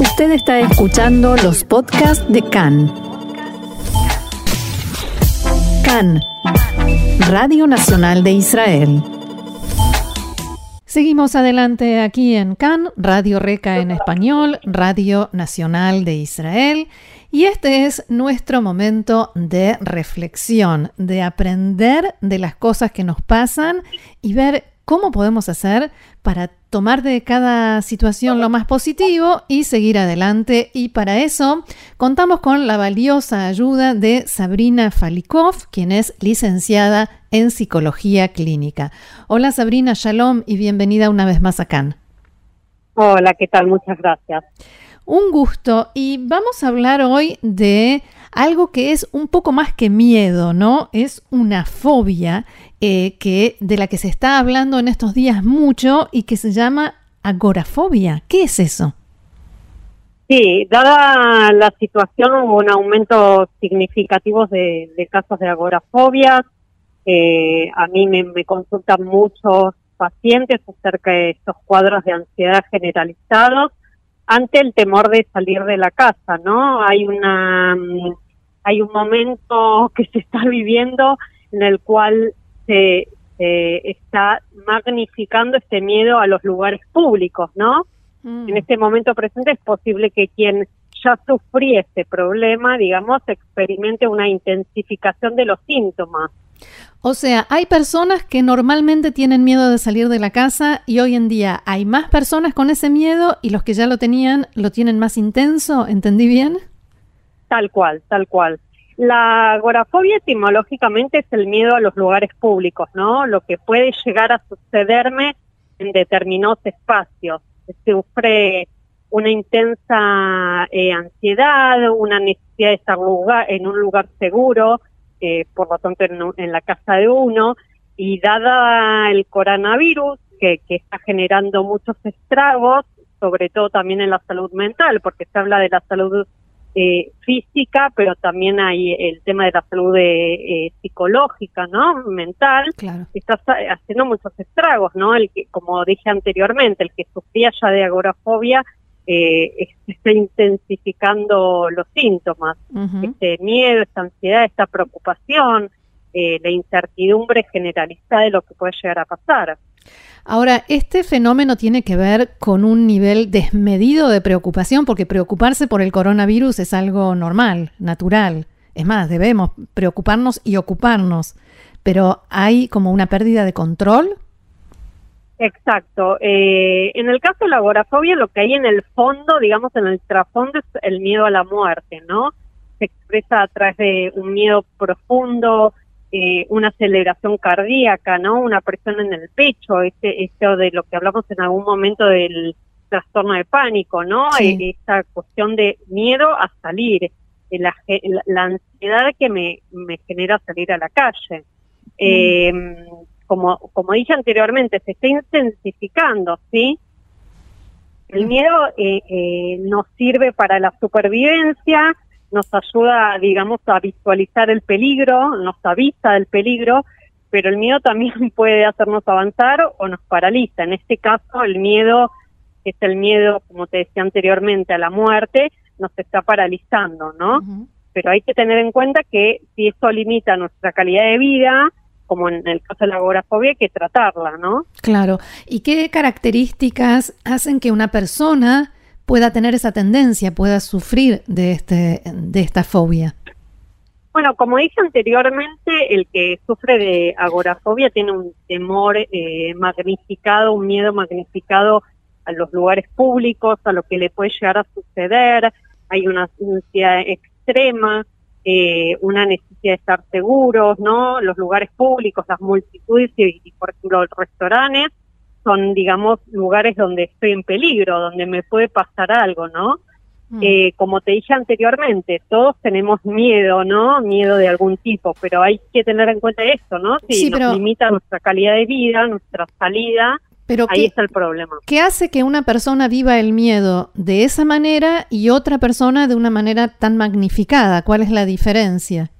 Usted está escuchando los podcasts de CAN. CAN, Radio Nacional de Israel. Seguimos adelante aquí en CAN, Radio Reca en español, Radio Nacional de Israel. Y este es nuestro momento de reflexión, de aprender de las cosas que nos pasan y ver cómo podemos hacer para tomar de cada situación lo más positivo y seguir adelante. Y para eso contamos con la valiosa ayuda de Sabrina Falikov, quien es licenciada en psicología clínica. Hola Sabrina, shalom y bienvenida una vez más a Cannes. Hola, ¿qué tal? Muchas gracias. Un gusto y vamos a hablar hoy de algo que es un poco más que miedo, ¿no? Es una fobia eh, que, de la que se está hablando en estos días mucho y que se llama agorafobia. ¿Qué es eso? Sí, dada la situación hubo un aumento significativo de, casos de agorafobia. Eh, a mí me, me consultan muchos pacientes acerca de estos cuadros de ansiedad generalizados ante el temor de salir de la casa, ¿no? Hay una mm, hay un momento que se está viviendo en el cual se, está magnificando este miedo a los lugares públicos, ¿no? Mm. En este momento presente es posible que quien ya sufría este problema, digamos, experimente una intensificación de los síntomas. O sea, hay personas que normalmente tienen miedo de salir de la casa y hoy en día hay más personas con ese miedo y los que ya lo tenían lo tienen más intenso, ¿entendí bien? Tal cual, tal cual. La agorafobia etimológicamente es el miedo a los lugares públicos, ¿no? Lo que puede llegar a sucederme en determinados espacios. Sufre una intensa eh, ansiedad, una necesidad de estar en un lugar seguro, eh, por lo tanto en, la casa de uno, y dada el coronavirus, que, está generando muchos estragos, sobre todo también en la salud mental, porque se habla de la salud eh, física, pero también hay el tema de la salud eh, psicológica, ¿no? Mental, está haciendo muchos estragos, ¿no? El que, como dije anteriormente, el que sufría ya de agorafobia eh, está intensificando los síntomas, este miedo, esta ansiedad, esta preocupación, eh, la incertidumbre generalizada de lo que puede llegar a pasar. Ahora, este fenómeno tiene que ver con un nivel desmedido de preocupación, porque preocuparse por el coronavirus es algo normal, natural. Es más, debemos preocuparnos y ocuparnos, pero hay como una pérdida de control Exacto. Eh, en el caso de la agorafobia, lo que hay en el fondo, digamos, en el trasfondo es el miedo a la muerte, ¿no? Se expresa a través de un miedo profundo, eh, una aceleración cardíaca, ¿no? Una presión en el pecho, este, esto de lo que hablamos en algún momento del trastorno de pánico, ¿no? E, esta cuestión de miedo a salir, eh, la, la, ansiedad que me, me genera salir a la calle. Mm. Eh, como, como dije anteriormente, se está intensificando, ¿sí? El miedo eh, eh, nos sirve para la supervivencia, nos ayuda, digamos, a visualizar el peligro, nos avisa del peligro, pero el miedo también puede hacernos avanzar o nos paraliza. En este caso, el miedo, que es el miedo, como te decía anteriormente, a la muerte, nos está paralizando, ¿no? Pero hay que tener en cuenta que si esto limita nuestra calidad de vida, como en el caso de la agorafobia, hay que tratarla, ¿no? Claro. ¿Y qué características hacen que una persona pueda tener esa tendencia, pueda sufrir de, este, de esta fobia? Bueno, como dije anteriormente, el que sufre de agorafobia tiene un temor eh, magnificado, un miedo magnificado a los lugares públicos, a lo que le puede llegar a suceder, hay una ansiedad extrema, eh, una necesidad de estar seguros, ¿no? Los lugares públicos, las multitudes y, por ejemplo, los restaurantes son, digamos, lugares donde estoy en peligro, donde me puede pasar algo, ¿no? Mm. Eh, como te dije anteriormente, todos tenemos miedo, ¿no? Miedo de algún tipo, pero hay que tener en cuenta esto, ¿no? Si nos limita nuestra calidad de vida, nuestra salida, pero Ahí está el problema. ¿Qué hace que una persona viva el miedo de esa manera y otra persona de una manera tan magnificada? ¿Cuál es la diferencia?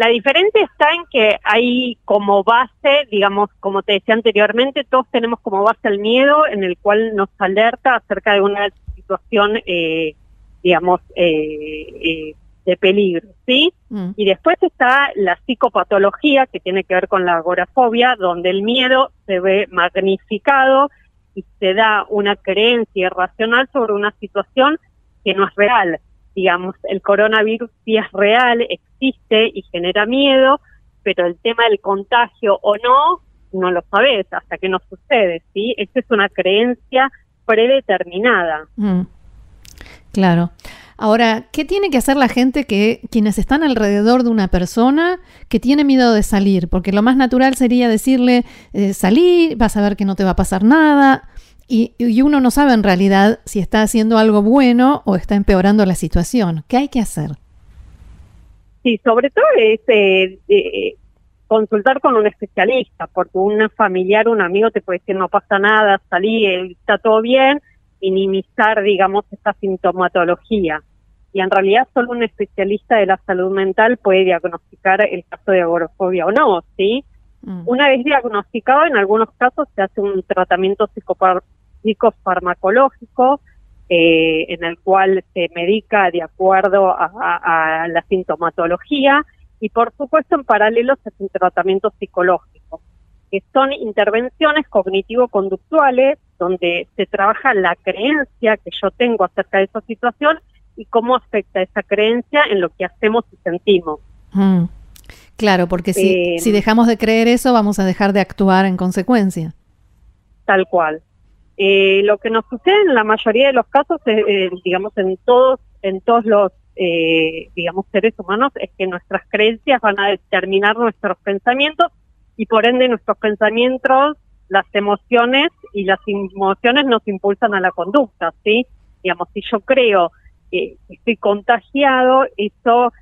La diferencia está en que hay como base, digamos, como te decía anteriormente, todos tenemos como base el miedo en el cual nos alerta acerca de una situación, eh, digamos, eh, de peligro, ¿sí? Mm. Y después está la psicopatología, que tiene que ver con la agorafobia, donde el miedo se ve magnificado y se da una creencia irracional sobre una situación que no es real. Digamos, el coronavirus sí es real, existe y genera miedo, pero el tema del contagio o no, no lo sabes hasta que no sucede, ¿sí? Esa es una creencia predeterminada. Mm. Claro. Ahora, ¿qué tiene que hacer la gente que quienes están alrededor de una persona que tiene miedo de salir? Porque lo más natural sería decirle, eh, salir, vas a ver que no te va a pasar nada. Y, uno no sabe en realidad si está haciendo algo bueno o está empeorando la situación. ¿Qué hay que hacer? Sí, sobre todo es eh, eh, consultar con un especialista, porque un familiar, un amigo te puede decir no pasa nada, salí, está todo bien, minimizar, digamos, esta sintomatología y en realidad solo un especialista de la salud mental puede diagnosticar el caso de agorafobia o no, ¿sí? Mm. Una vez diagnosticado, en algunos casos se hace un tratamiento psicofarmacológico eh, en el cual se medica de acuerdo a, la sintomatología y por supuesto en paralelo se hace un tratamiento psicológico, que son intervenciones cognitivo-conductuales donde se trabaja la creencia que yo tengo acerca de esa situación y cómo afecta esa creencia en lo que hacemos y sentimos. Mm. Claro, porque si, eh, si dejamos de creer eso, vamos a dejar de actuar en consecuencia. Tal cual. Eh, lo que nos sucede en la mayoría de los casos, eh, digamos, en todos, en todos los, digamos, seres humanos, es que nuestras creencias van a determinar nuestros pensamientos y por ende nuestros pensamientos, las emociones y las emociones nos impulsan a la conducta, ¿sí? Digamos, si yo creo que estoy contagiado, eso,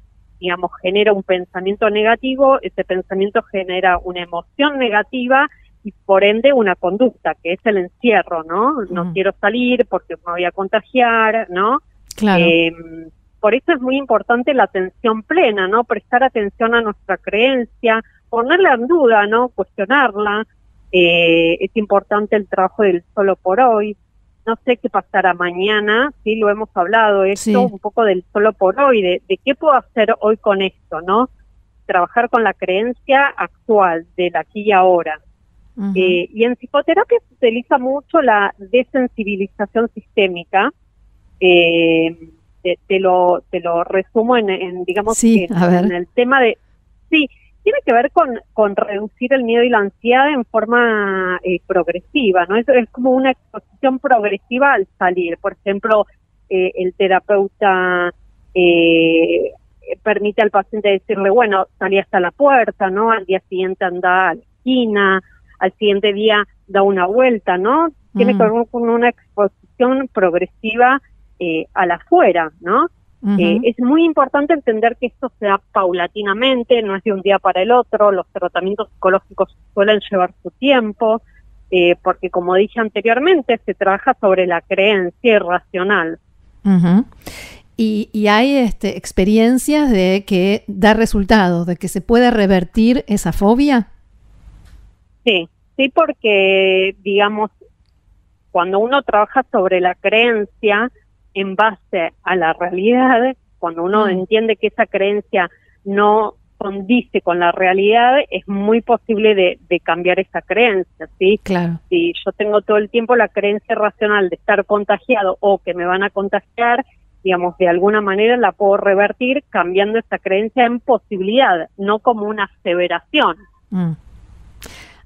digamos, genera un pensamiento negativo, ese pensamiento genera una emoción negativa y por ende una conducta, que es el encierro, ¿no? No quiero salir porque me voy a contagiar, ¿no? Claro. Eh, por eso es muy importante la atención plena, ¿no? Prestar atención a nuestra creencia, ponerla en duda, ¿no? Cuestionarla. Eh, es importante el trabajo del solo por hoy, no sé qué pasará mañana, sí lo hemos hablado, esto un poco del solo por hoy, de, qué puedo hacer hoy con esto, ¿no? Trabajar con la creencia actual, del aquí y ahora. Eh, y en psicoterapia se utiliza mucho la desensibilización sistémica. Eh, te, lo te lo resumo en, digamos en el tema de sí tiene que ver con, con reducir el miedo y la ansiedad en forma eh, progresiva, ¿no? Es, es como una exposición progresiva al salir. Por ejemplo, eh, el terapeuta eh, permite al paciente decirle, bueno, salí hasta la puerta, ¿no? Al día siguiente anda a la esquina, al siguiente día da una vuelta, ¿no? Tiene que mm. ver con una exposición progresiva eh, al afuera, ¿no? Eh, es muy importante entender que esto se da paulatinamente, no es de un día para el otro, los tratamientos psicológicos suelen llevar su tiempo, eh, porque como dije anteriormente, se trabaja sobre la creencia irracional. y, hay este, experiencias de que da resultados, de que se puede revertir esa fobia. Sí, sí, porque digamos, cuando uno trabaja sobre la creencia, en base a la realidad, cuando uno mm. entiende que esa creencia no condice con la realidad, es muy posible de, cambiar esa creencia, ¿sí? Claro. Si yo tengo todo el tiempo la creencia racional de estar contagiado o que me van a contagiar, digamos, de alguna manera la puedo revertir cambiando esa creencia en posibilidad, no como una aseveración. Mm.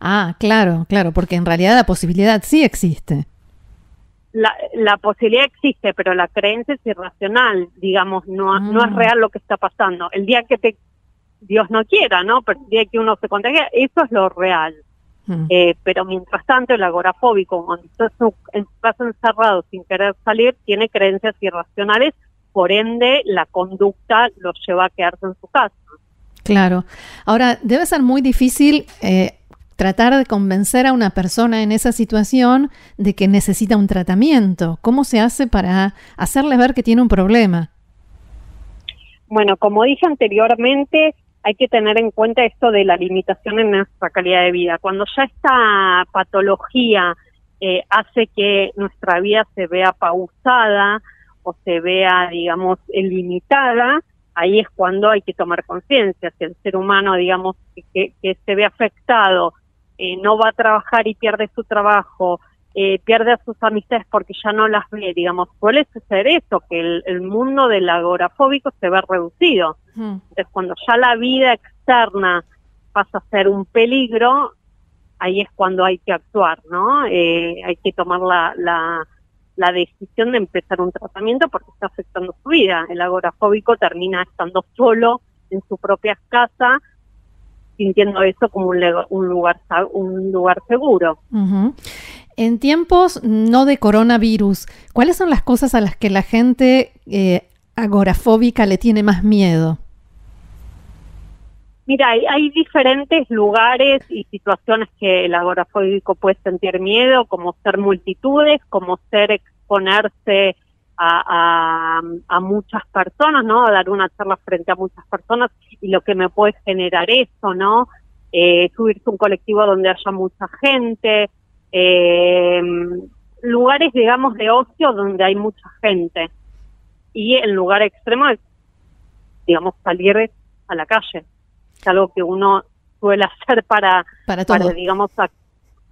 Ah, claro, claro, porque en realidad la posibilidad sí existe la, la posibilidad existe, pero la creencia es irracional, digamos, no, no es mm. real lo que está pasando. El día que te, Dios no quiera, ¿no? Pero el día que uno se contagia, eso es lo real. Mm. Eh, pero mientras tanto, el agorafóbico, cuando está en su casa encerrado sin querer salir, tiene creencias irracionales, por ende, la conducta lo lleva a quedarse en su casa. Claro. Ahora, debe ser muy difícil eh, tratar de convencer a una persona en esa situación de que necesita un tratamiento? ¿Cómo se hace para hacerle ver que tiene un problema? Bueno, como dije anteriormente, hay que tener en cuenta esto de la limitación en nuestra calidad de vida. Cuando ya esta patología eh, hace que nuestra vida se vea pausada o se vea, digamos, limitada, ahí es cuando hay que tomar conciencia. Si el ser humano, digamos, que, se ve afectado, eh, no va a trabajar y pierde su trabajo, eh, pierde a sus amistades porque ya no las ve, digamos, suele suceder eso, que el, mundo del agorafóbico se ve reducido. Entonces, cuando ya la vida externa pasa a ser un peligro, ahí es cuando hay que actuar, ¿no? Eh, hay que tomar la, la, la, decisión de empezar un tratamiento porque está afectando su vida. El agorafóbico termina estando solo en su propia casa, sintiendo eso como un, un lugar un lugar seguro. En tiempos no de coronavirus, ¿cuáles son las cosas a las que la gente eh, agorafóbica le tiene más miedo? Mira, hay, diferentes lugares y situaciones que el agorafóbico puede sentir miedo, como ser multitudes, como ser exponerse a, muchas personas, ¿no? A dar una charla frente a muchas personas y lo que me puede generar eso, ¿no? Eh, subirse a un colectivo donde haya mucha gente, eh, lugares, digamos, de ocio donde hay mucha gente. Y el lugar extremo es, digamos, salir a la calle es algo que uno suele hacer para, para, digamos,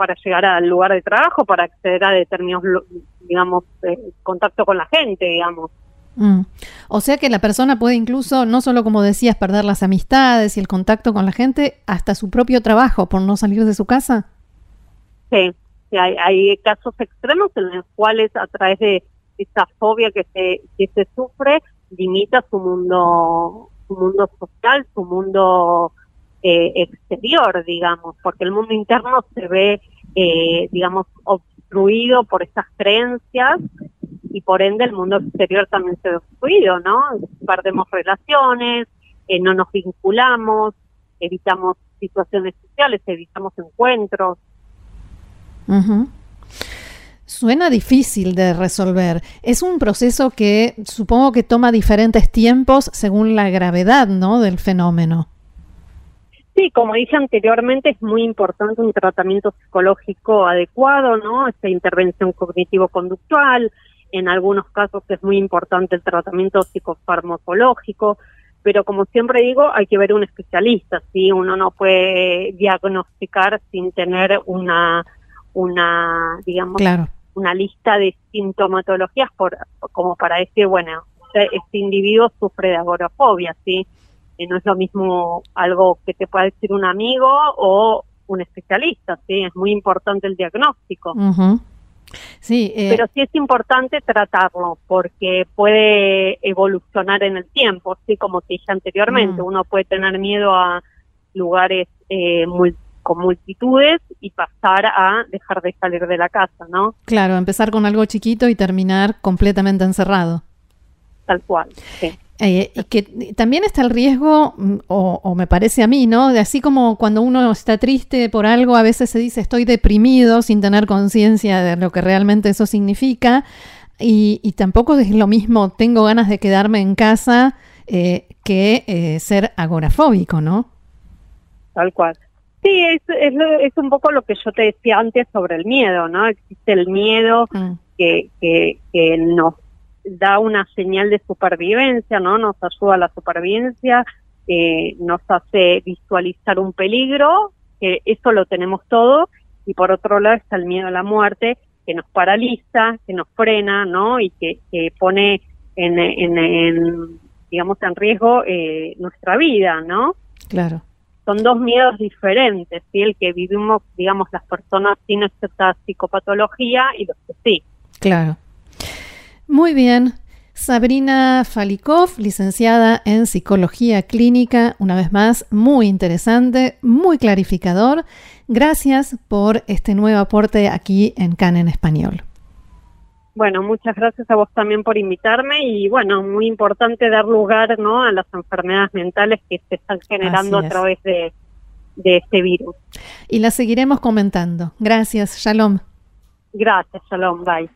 para llegar al lugar de trabajo, para acceder a determinados, digamos, eh, contacto con la gente, digamos. Mm. O sea que la persona puede incluso, no solo como decías, perder las amistades y el contacto con la gente, hasta su propio trabajo por no salir de su casa. Sí, hay, hay casos extremos en los cuales a través de esa fobia que se, que se sufre, limita su mundo su mundo social, su mundo eh, exterior, digamos, porque el mundo interno se ve, eh, digamos, obstruido por esas creencias y por ende el mundo exterior también se ve obstruido, ¿no? Perdemos relaciones, eh, no nos vinculamos, evitamos situaciones sociales, evitamos encuentros. Suena difícil de resolver. Es un proceso que supongo que toma diferentes tiempos según la gravedad, ¿no? Del fenómeno. Sí, como dije anteriormente, es muy importante un tratamiento psicológico adecuado, ¿no? Esta intervención cognitivo-conductual. En algunos casos es muy importante el tratamiento psicofarmacológico, pero como siempre digo, hay que ver un especialista, ¿sí? Uno no puede diagnosticar sin tener una, una digamos, claro una lista de sintomatologías por, como para decir, bueno, este individuo sufre de agorafobia, ¿sí? Eh, no es lo mismo algo que te pueda decir un amigo o un especialista, ¿sí? Es muy importante el diagnóstico. Sí, eh, pero sí es importante tratarlo porque puede evolucionar en el tiempo, sí, como te dije anteriormente, mm. uno puede tener miedo a lugares eh, muy con multitudes y pasar a dejar de salir de la casa, ¿no? Claro, empezar con algo chiquito y terminar completamente encerrado. Tal cual, sí. Eh, y que también está el riesgo, mm, o, me parece a mí, ¿no? De así como cuando uno está triste por algo, a veces se dice estoy deprimido sin tener conciencia de lo que realmente eso significa. Y, tampoco es lo mismo, tengo ganas de quedarme en casa eh, que eh, ser agorafóbico, ¿no? Tal cual. Sí, es, es, es, un poco lo que yo te decía antes sobre el miedo, ¿no? Existe el miedo mm. que, que, que, nos da una señal de supervivencia, ¿no? Nos ayuda a la supervivencia, eh, nos hace visualizar un peligro, que eso lo tenemos todo, y por otro lado está el miedo a la muerte, que nos paraliza, que nos frena, ¿no? Y que, que pone en, en, en, digamos, en riesgo eh, nuestra vida, ¿no? Claro son dos miedos diferentes, ¿sí? el que vivimos, digamos, las personas sin esta psicopatología y los que sí. Claro. Muy bien. Sabrina Falikov, licenciada en Psicología Clínica, una vez más, muy interesante, muy clarificador. Gracias por este nuevo aporte aquí en CAN en Español. Bueno, muchas gracias a vos también por invitarme y bueno, muy importante dar lugar ¿no? a las enfermedades mentales que se están generando a través de, de este virus. Y las seguiremos comentando. Gracias, Shalom. Gracias, Shalom, bye.